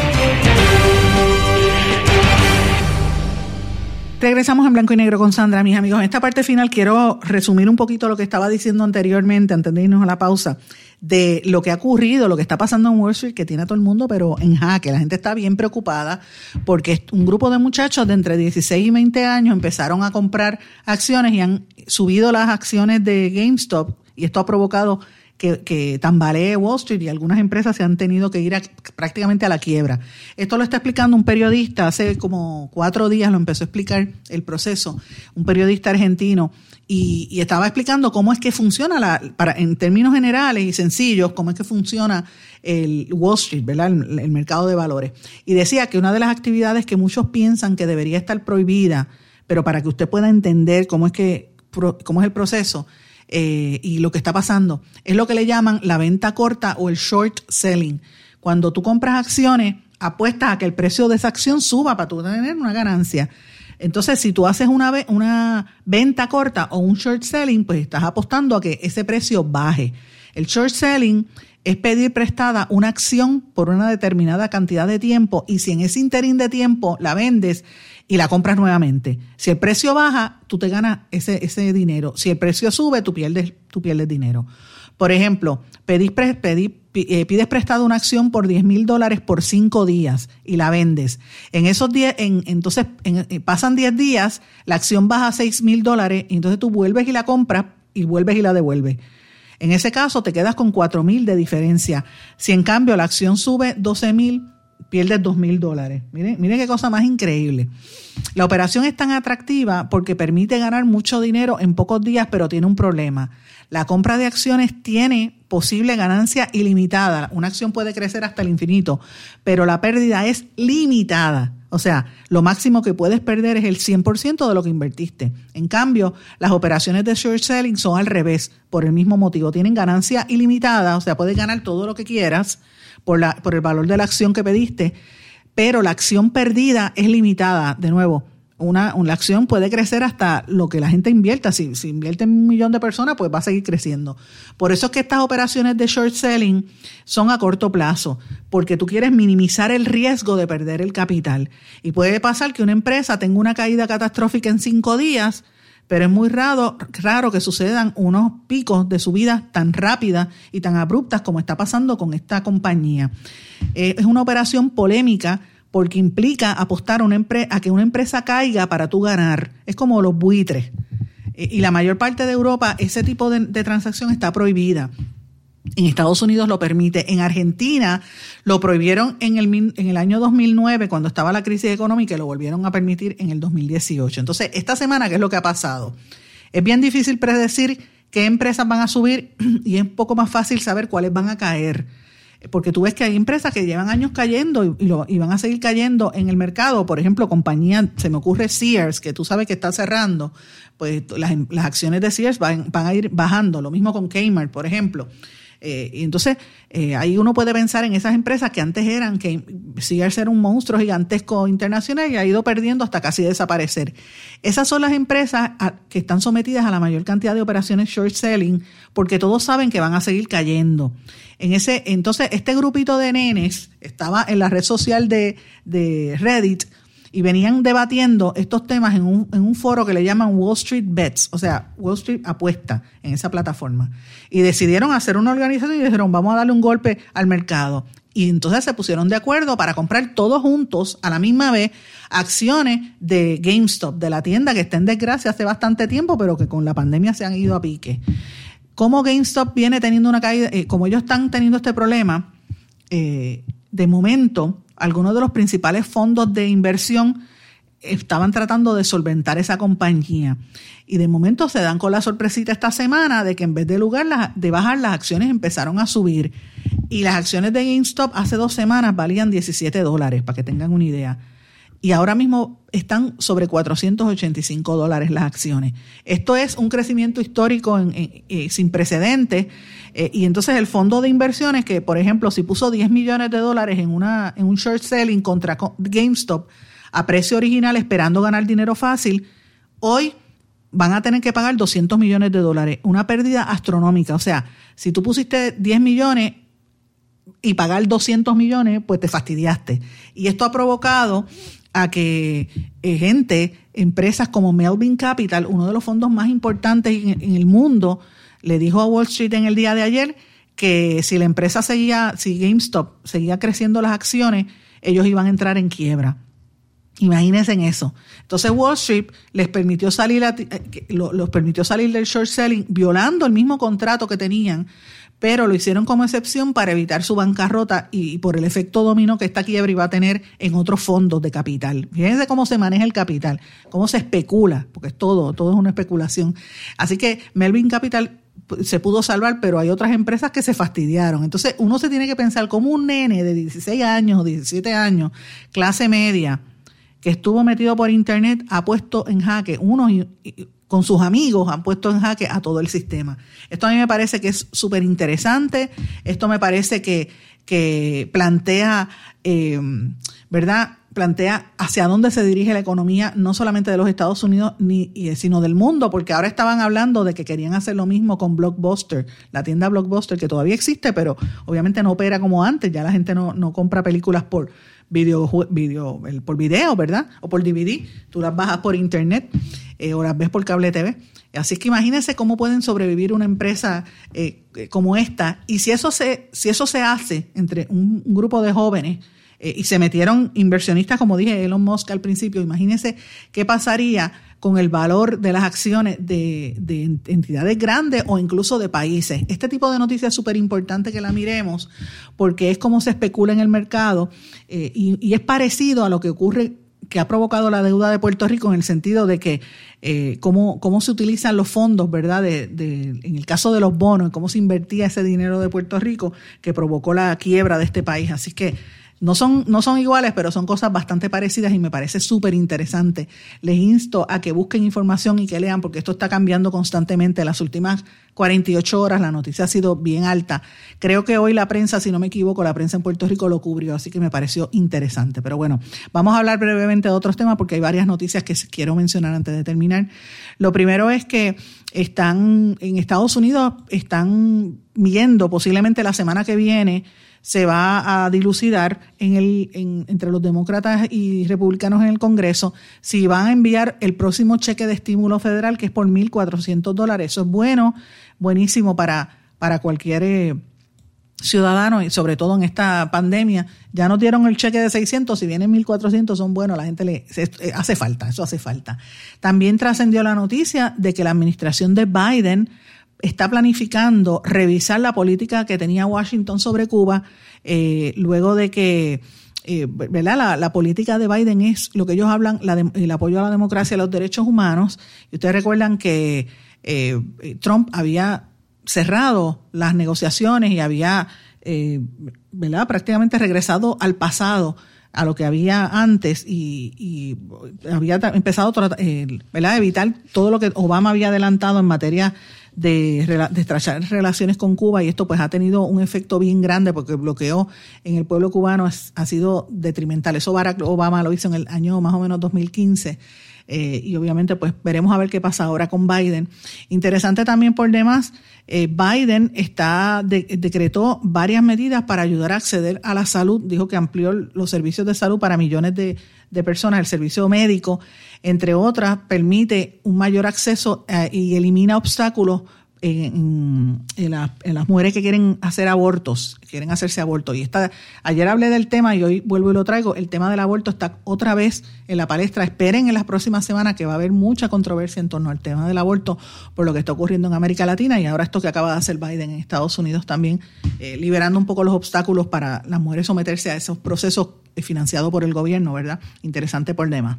Regresamos en blanco y negro con Sandra, mis amigos. En esta parte final quiero resumir un poquito lo que estaba diciendo anteriormente, antes de irnos a la pausa de lo que ha ocurrido, lo que está pasando en Wall Street, que tiene a todo el mundo, pero en jaque. La gente está bien preocupada porque un grupo de muchachos de entre 16 y 20 años empezaron a comprar acciones y han subido las acciones de GameStop y esto ha provocado que, tambalee Wall Street y algunas empresas se han tenido que ir prácticamente a la quiebra. Esto lo está explicando un periodista, hace como cuatro días lo empezó a explicar el proceso, un periodista argentino y, estaba explicando cómo es que funciona, para, en términos generales y sencillos, cómo es que funciona el Wall Street, ¿verdad? El, mercado de valores. Y decía que una de las actividades que muchos piensan que debería estar prohibida, pero para que usted pueda entender cómo es, que, cómo es el proceso eh, y lo que está pasando, es lo que le llaman la venta corta o el short selling. Cuando tú compras acciones, apuestas a que el precio de esa acción suba para tú tener una ganancia. Entonces, si tú haces una, una venta corta o un short selling, pues estás apostando a que ese precio baje. El short selling es pedir prestada una acción por una determinada cantidad de tiempo y si en ese interín de tiempo la vendes y la compras nuevamente. Si el precio baja, tú te ganas ese, ese dinero. Si el precio sube, tú pierdes, tú pierdes dinero. Por ejemplo, pedís, eh, pides prestado una acción por 10 mil dólares por 5 días y la vendes. En esos 10, entonces eh, pasan 10 días, la acción baja a 6 mil dólares y entonces tú vuelves y la compras y vuelves y la devuelves. En ese caso te quedas con 4 mil de diferencia. Si en cambio la acción sube 12 mil, pierdes 2 mil dólares. Miren, miren qué cosa más increíble. La operación es tan atractiva porque permite ganar mucho dinero en pocos días, pero tiene un problema. La compra de acciones tiene posible ganancia ilimitada. Una acción puede crecer hasta el infinito, pero la pérdida es limitada. O sea, lo máximo que puedes perder es el 100% de lo que invertiste. En cambio, las operaciones de short selling son al revés, por el mismo motivo. Tienen ganancia ilimitada, o sea, puedes ganar todo lo que quieras por, la, por el valor de la acción que pediste, pero la acción perdida es limitada. De nuevo, una, acción puede crecer hasta lo que la gente invierta. Si, si invierte un millón de personas, pues va a seguir creciendo. Por eso es que estas operaciones de short selling son a corto plazo, porque tú quieres minimizar el riesgo de perder el capital. Y puede pasar que una empresa tenga una caída catastrófica en cinco días, pero es muy raro, raro que sucedan unos picos de subida tan rápidas y tan abruptas como está pasando con esta compañía. Eh, es una operación polémica porque implica apostar a, a que una empresa caiga para tú ganar. Es como los buitres. Eh, y la mayor parte de Europa ese tipo de, transacción está prohibida. En Estados Unidos lo permite. En Argentina lo prohibieron en el, en el año 2009, cuando estaba la crisis económica, y lo volvieron a permitir en el 2018. Entonces, esta semana, ¿qué es lo que ha pasado? Es bien difícil predecir qué empresas van a subir <clears throat> y es un poco más fácil saber cuáles van a caer porque tú ves que hay empresas que llevan años cayendo y, lo, y, van a seguir cayendo en el mercado. Por ejemplo, compañía, se me ocurre Sears, que tú sabes que está cerrando, pues las, las acciones de Sears van, van, a ir bajando. Lo mismo con Kmart, por ejemplo. Eh, y entonces, eh, ahí uno puede pensar en esas empresas que antes eran, que Sears era un monstruo gigantesco internacional y ha ido perdiendo hasta casi desaparecer. Esas son las empresas que están sometidas a la mayor cantidad de operaciones short selling porque todos saben que van a seguir cayendo. En ese, entonces, este grupito de nenes estaba en la red social de, de Reddit y venían debatiendo estos temas en un, en un foro que le llaman Wall Street Bets, o sea, Wall Street apuesta en esa plataforma. Y decidieron hacer una organización y dijeron, vamos a darle un golpe al mercado. Y entonces se pusieron de acuerdo para comprar todos juntos a la misma vez acciones de GameStop, de la tienda que está en desgracia hace bastante tiempo, pero que con la pandemia se han ido a pique. Como GameStop viene teniendo una caída, eh, como ellos están teniendo este problema, eh, de momento algunos de los principales fondos de inversión estaban tratando de solventar esa compañía. Y de momento se dan con la sorpresita esta semana de que en vez de, lugar, de bajar, las acciones empezaron a subir. Y las acciones de GameStop hace dos semanas valían 17 dólares, para que tengan una idea. Y ahora mismo están sobre 485 dólares las acciones. Esto es un crecimiento histórico eh, sin precedentes. Eh, y entonces el fondo de inversiones, que por ejemplo, si puso 10 millones de dólares en, una, en un short selling contra GameStop, a precio original esperando ganar dinero fácil, hoy van a tener que pagar 200 millones de dólares, una pérdida astronómica. O sea, si tú pusiste 10 millones y pagar 200 millones, pues te fastidiaste. Y esto ha provocado a que eh, gente, empresas como Melvin Capital, uno de los fondos más importantes en, el mundo, le dijo a Wall Street en el día de ayer que si la empresa seguía, si GameStop seguía creciendo las acciones, ellos iban a entrar en quiebra. Imagínense en eso. Entonces Wall Street les permitió salir, eh, los permitió salir del short selling violando el mismo contrato que tenían, pero lo hicieron como excepción para evitar su bancarrota y, por el efecto dominó que esta quiebra iba a tener en otros fondos de capital. Fíjense cómo se maneja el capital, cómo se especula, porque es todo, todo es una especulación. Así que Melvin Capital se pudo salvar, pero hay otras empresas que se fastidiaron. Entonces uno se tiene que pensar como un nene de 16 años o 17 años, clase media, que estuvo metido por internet ha puesto en jaque, unos con sus amigos han puesto en jaque a todo el sistema. Esto a mí me parece que es súper interesante, esto me parece que, que plantea, eh, ¿verdad? plantea hacia dónde se dirige la economía, no solamente de los Estados Unidos, ni, sino del mundo, porque ahora estaban hablando de que querían hacer lo mismo con Blockbuster, la tienda Blockbuster, que todavía existe, pero obviamente no opera como antes, ya la gente no, no compra películas por, video, video, por video, ¿verdad? O por DVD. Tú las bajas por internet eh, o las ves por cable TV. Así que imagínense cómo pueden sobrevivir una empresa eh, como esta. Y si eso se, si eso se hace entre un, grupo de jóvenes eh, y se metieron inversionistas, como dije Elon Musk al principio, imagínense qué pasaría con el valor de las acciones de, entidades grandes o incluso de países. Este tipo de noticias es súper importante que la miremos porque es como se especula en el mercado eh, y, es parecido a lo que ocurre que ha provocado la deuda de Puerto Rico en el sentido de que eh, cómo, cómo se utilizan los fondos, ¿verdad? De, en el caso de los bonos, cómo se invertía ese dinero de Puerto Rico que provocó la quiebra de este país. Así que no son, no son iguales, pero son cosas bastante parecidas y me parece súper interesante. Les insto a que busquen información y que lean, porque esto está cambiando constantemente. Las últimas 48 horas la noticia ha sido bien alta. Creo que hoy la prensa, si no me equivoco, la prensa en Puerto Rico lo cubrió, así que me pareció interesante. Pero bueno, vamos a hablar brevemente de otros temas porque hay varias noticias que quiero mencionar antes de terminar. Lo primero es que están en Estados Unidos, están viendo posiblemente la semana que viene se va a dilucidar en el, entre los demócratas y republicanos en el Congreso si van a enviar el próximo cheque de estímulo federal, que es por 1.400 dólares. Eso es bueno, buenísimo para, para cualquier eh, ciudadano y sobre todo en esta pandemia. Ya no dieron el cheque de 600, si vienen 1.400 son buenos, la gente le eh, hace falta, eso hace falta. También trascendió la noticia de que la administración de Biden está planificando revisar la política que tenía Washington sobre Cuba eh, luego de que eh, ¿verdad? La, política de Biden es lo que ellos hablan, el apoyo a la democracia y a los derechos humanos. Y ustedes recuerdan que eh, Trump había cerrado las negociaciones y había ¿verdad? prácticamente regresado al pasado a lo que había antes y, había empezado a evitar todo lo que Obama había adelantado en materia de, de estrechar relaciones con Cuba y esto pues ha tenido un efecto bien grande porque el bloqueo en el pueblo cubano ha sido detrimental. Eso Barack Obama lo hizo en el año más o menos 2015. Eh, y obviamente pues veremos a ver qué pasa ahora con Biden. Interesante también por demás, eh, Biden está decretó varias medidas para ayudar a acceder a la salud, dijo que amplió los servicios de salud para millones de, de personas, el servicio médico, entre otras, permite un mayor acceso eh, y elimina obstáculos en, las mujeres que quieren hacer abortos, quieren hacerse abortos. Y está, ayer hablé del tema y hoy vuelvo y lo traigo. El tema del aborto está otra vez en la palestra. Esperen en las próximas semanas que va a haber mucha controversia en torno al tema del aborto por lo que está ocurriendo en América Latina y ahora esto que acaba de hacer Biden en Estados Unidos también, eh, liberando un poco los obstáculos para las mujeres someterse a esos procesos financiado por el gobierno, ¿verdad? Interesante por demás.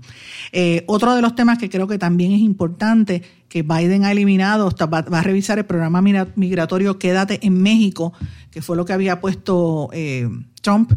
Eh, otro de los temas que creo que también es importante, que Biden ha eliminado, va, a revisar el programa migratorio Quédate en México, que fue lo que había puesto eh, Trump,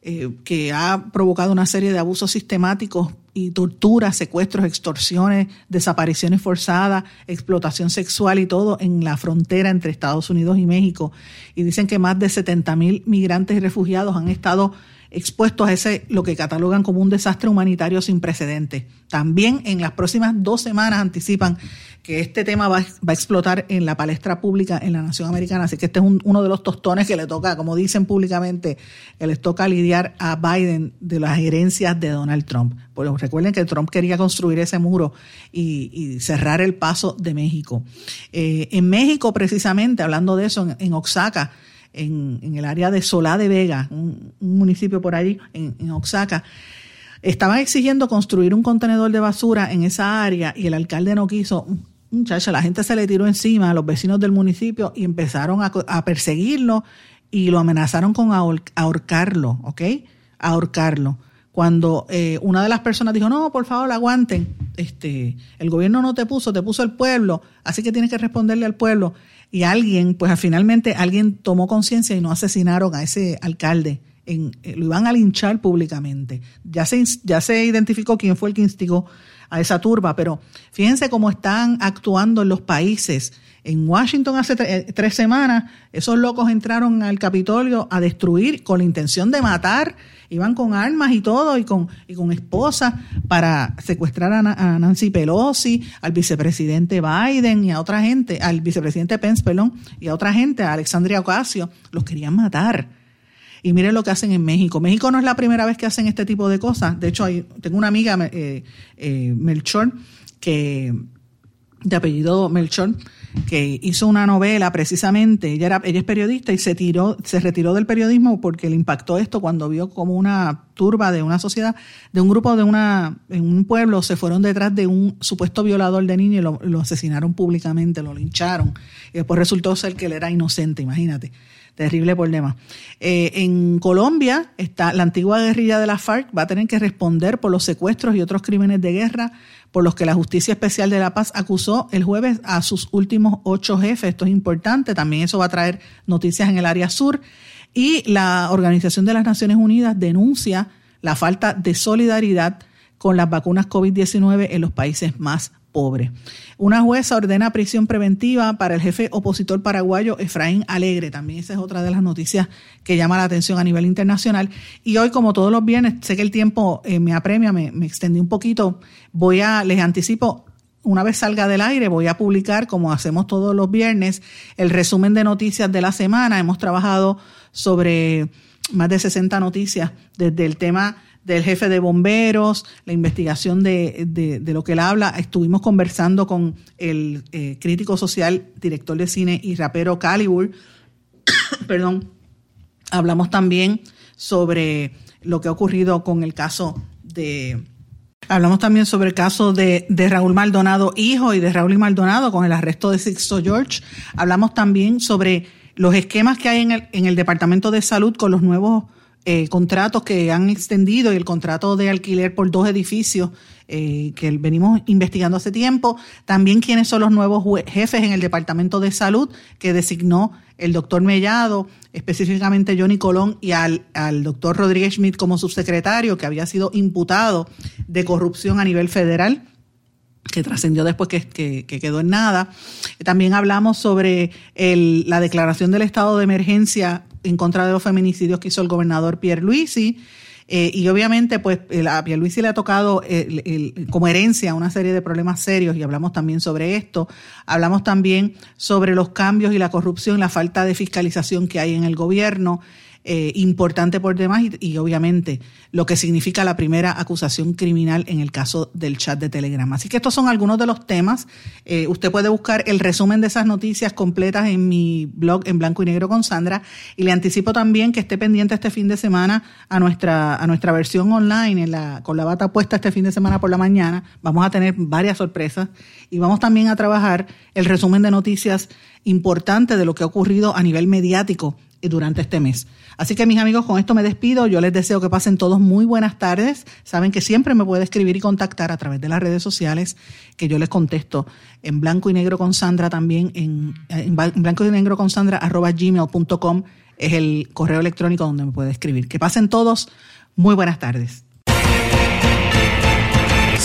eh, que ha provocado una serie de abusos sistemáticos y torturas, secuestros, extorsiones, desapariciones forzadas, explotación sexual y todo en la frontera entre Estados Unidos y México. Y dicen que más de 70 mil migrantes y refugiados han estado expuestos a ese lo que catalogan como un desastre humanitario sin precedentes. También en las próximas dos semanas anticipan que este tema va, a explotar en la palestra pública en la nación americana. Así que este es uno de los tostones que le toca, como dicen públicamente, que les toca lidiar a Biden de las herencias de Donald Trump. Porque recuerden que Trump quería construir ese muro y, cerrar el paso de México. Eh, en México, precisamente, hablando de eso, en, Oaxaca, en, el área de Solá de Vega, un, municipio por allí, en, Oaxaca, estaban exigiendo construir un contenedor de basura en esa área y el alcalde no quiso muchacha, la gente se le tiró encima a los vecinos del municipio y empezaron a, perseguirlo y lo amenazaron con ahorcarlo, ¿ok? Ahorcarlo. Cuando eh, una de las personas dijo, no, por favor, aguanten, este, el gobierno no te puso, te puso el pueblo, así que tienes que responderle al pueblo. Y alguien, pues finalmente alguien tomó conciencia y no asesinaron a ese alcalde. Eh, lo iban a linchar públicamente. Ya se, ya se identificó quién fue el que instigó a esa turba, pero fíjense cómo están actuando en los países. En Washington hace eh, tres semanas, esos locos entraron al Capitolio a destruir con la intención de matar, iban con armas y todo, y con, y con esposas para secuestrar a, Nancy Pelosi, al vicepresidente Biden y a otra gente, al vicepresidente Pence, perdón, y a otra gente, a Alexandria Ocasio, los querían matar. Y miren lo que hacen en México. México no es la primera vez que hacen este tipo de cosas. De hecho, hay, tengo una amiga, eh, eh, Melchor, que de apellido Melchor, que hizo una novela precisamente, ella, era, ella es periodista y se tiró, se retiró del periodismo porque le impactó esto cuando vio como una turba de una sociedad, de un grupo de una, en un pueblo, se fueron detrás de un supuesto violador de niños y lo, asesinaron públicamente, lo lincharon. Y después resultó ser que él era inocente, imagínate. Terrible problema. Eh, en Colombia, está la antigua guerrilla de la FARC va a tener que responder por los secuestros y otros crímenes de guerra por los que la Justicia Especial de la Paz acusó el jueves a sus últimos ocho jefes. Esto es importante, también eso va a traer noticias en el área sur. Y la Organización de las Naciones Unidas denuncia la falta de solidaridad con las vacunas COVID-19 en los países más pobre. Una jueza ordena prisión preventiva para el jefe opositor paraguayo Efraín Alegre. También esa es otra de las noticias que llama la atención a nivel internacional. Y hoy, como todos los viernes, sé que el tiempo eh, me apremia, me, me extendí un poquito. Voy a, les anticipo, una vez salga del aire, voy a publicar, como hacemos todos los viernes, el resumen de noticias de la semana. Hemos trabajado sobre más de 60 noticias desde el tema del jefe de bomberos, la investigación de, de, lo que él habla. Estuvimos conversando con el eh, crítico social, director de cine y rapero Calibur. <coughs> Perdón. Hablamos también sobre lo que ha ocurrido con el caso de... Hablamos también sobre el caso de, de Raúl Maldonado, hijo, y de Raúl Maldonado con el arresto de Sixto George. Hablamos también sobre los esquemas que hay en el, en el Departamento de Salud con los nuevos eh, contratos que han extendido y el contrato de alquiler por dos edificios eh, que venimos investigando hace tiempo. También quiénes son los nuevos jefes en el Departamento de Salud que designó el doctor Mellado, específicamente Johnny Colón y al, al doctor Rodríguez Schmidt como subsecretario que había sido imputado de corrupción a nivel federal que trascendió después que, que, quedó en nada. También hablamos sobre el, la declaración del estado de emergencia en contra de los feminicidios que hizo el gobernador Pierre Luisi. Eh, y obviamente, pues a Pierluisi le ha tocado como herencia una serie de problemas serios y hablamos también sobre esto. Hablamos también sobre los cambios y la corrupción, la falta de fiscalización que hay en el gobierno. Eh, importante por demás y, obviamente lo que significa la primera acusación criminal en el caso del chat de Telegram. Así que estos son algunos de los temas. Eh, usted puede buscar el resumen de esas noticias completas en mi blog en blanco y negro con Sandra y le anticipo también que esté pendiente este fin de semana a nuestra, a nuestra versión online en la, con la bata puesta este fin de semana por la mañana. Vamos a tener varias sorpresas y vamos también a trabajar el resumen de noticias importantes de lo que ha ocurrido a nivel mediático durante este mes. Así que mis amigos, con esto me despido. Yo les deseo que pasen todos muy buenas tardes. Saben que siempre me puede escribir y contactar a través de las redes sociales, que yo les contesto en blanco y negro con Sandra también, en, blanco y negro con Sandra arroba gmail.com es el correo electrónico donde me puede escribir. Que pasen todos muy buenas tardes.